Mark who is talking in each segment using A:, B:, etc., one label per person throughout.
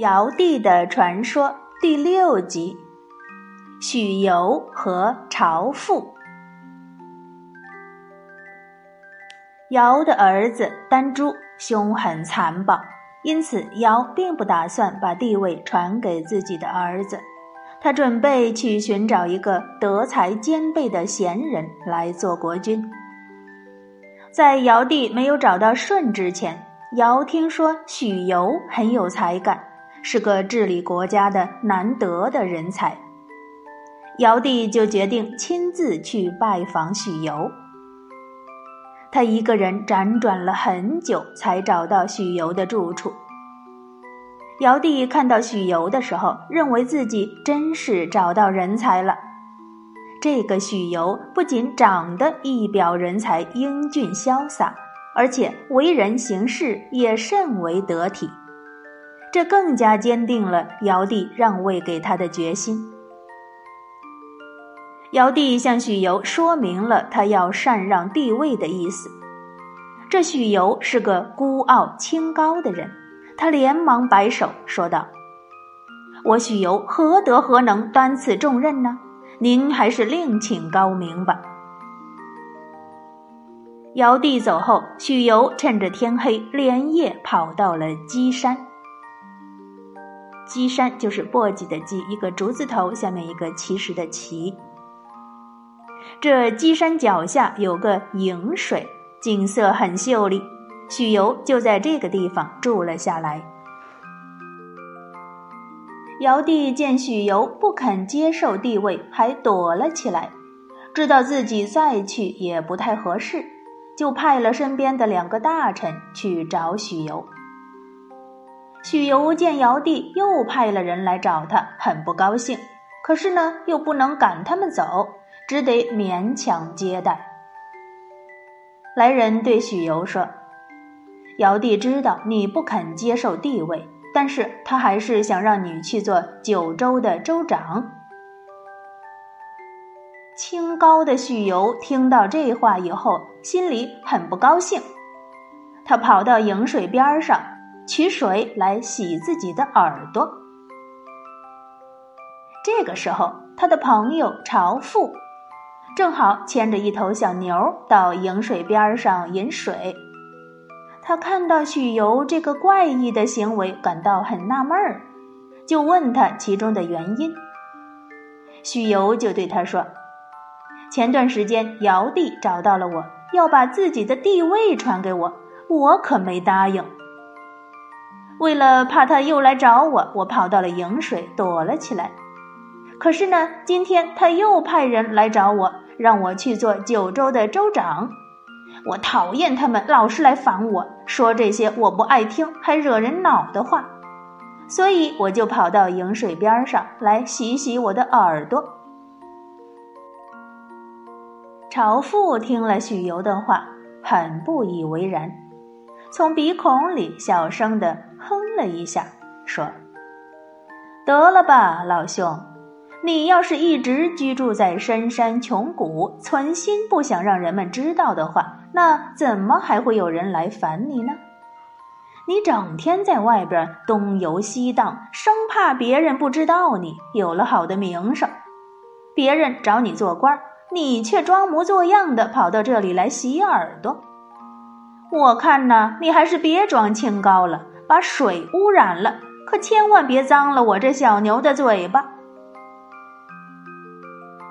A: 尧帝的传说第六集：许由和朝父。尧的儿子丹朱凶狠残暴，因此尧并不打算把地位传给自己的儿子。他准备去寻找一个德才兼备的贤人来做国君。在尧帝没有找到舜之前，尧听说许由很有才干。是个治理国家的难得的人才，尧帝就决定亲自去拜访许由。他一个人辗转了很久，才找到许由的住处。尧帝看到许由的时候，认为自己真是找到人才了。这个许由不仅长得一表人才、英俊潇洒，而且为人行事也甚为得体。这更加坚定了尧帝让位给他的决心。尧帝向许由说明了他要禅让帝位的意思。这许由是个孤傲清高的人，他连忙摆手说道：“我许由何德何能担此重任呢？您还是另请高明吧。”尧帝走后，许由趁着天黑，连夜跑到了箕山。箕山就是簸箕的箕，一个竹字头下面一个奇石的奇。这箕山脚下有个颍水，景色很秀丽。许由就在这个地方住了下来。尧帝见许由不肯接受帝位，还躲了起来，知道自己再去也不太合适，就派了身边的两个大臣去找许由。许由见尧帝又派了人来找他，很不高兴。可是呢，又不能赶他们走，只得勉强接待。来人对许由说：“尧帝知道你不肯接受帝位，但是他还是想让你去做九州的州长。”清高的许由听到这话以后，心里很不高兴，他跑到颍水边上。取水来洗自己的耳朵。这个时候，他的朋友朝父正好牵着一头小牛到颍水边上饮水。他看到许由这个怪异的行为，感到很纳闷儿，就问他其中的原因。许由就对他说：“前段时间，尧帝找到了我，要把自己的地位传给我，我可没答应。”为了怕他又来找我，我跑到了颍水躲了起来。可是呢，今天他又派人来找我，让我去做九州的州长。我讨厌他们老是来烦我，说这些我不爱听还惹人恼的话，所以我就跑到颍水边上来洗洗我的耳朵。朝父听了许由的话，很不以为然。从鼻孔里小声的哼了一下，说：“得了吧，老兄，你要是一直居住在深山穷谷，存心不想让人们知道的话，那怎么还会有人来烦你呢？你整天在外边东游西荡，生怕别人不知道你有了好的名声，别人找你做官，你却装模作样的跑到这里来洗耳朵。”我看呢，你还是别装清高了，把水污染了，可千万别脏了我这小牛的嘴巴。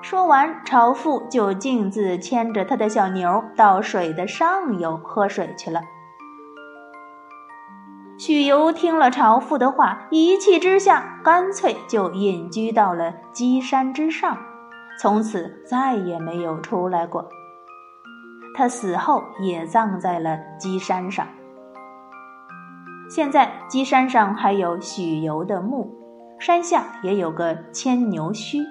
A: 说完，朝父就径自牵着他的小牛到水的上游喝水去了。许由听了朝父的话，一气之下，干脆就隐居到了箕山之上，从此再也没有出来过。他死后也葬在了箕山上。现在箕山上还有许由的墓，山下也有个牵牛墟，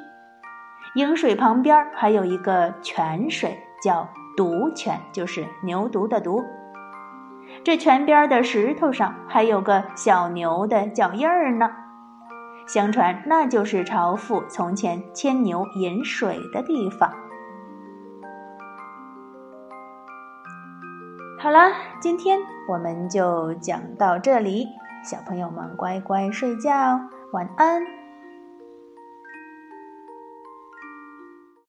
A: 颍水旁边还有一个泉水，叫犊泉，就是牛犊的犊。这泉边的石头上还有个小牛的脚印儿呢，相传那就是朝父从前牵牛饮水的地方。好了，今天我们就讲到这里。小朋友们乖乖睡觉，晚安。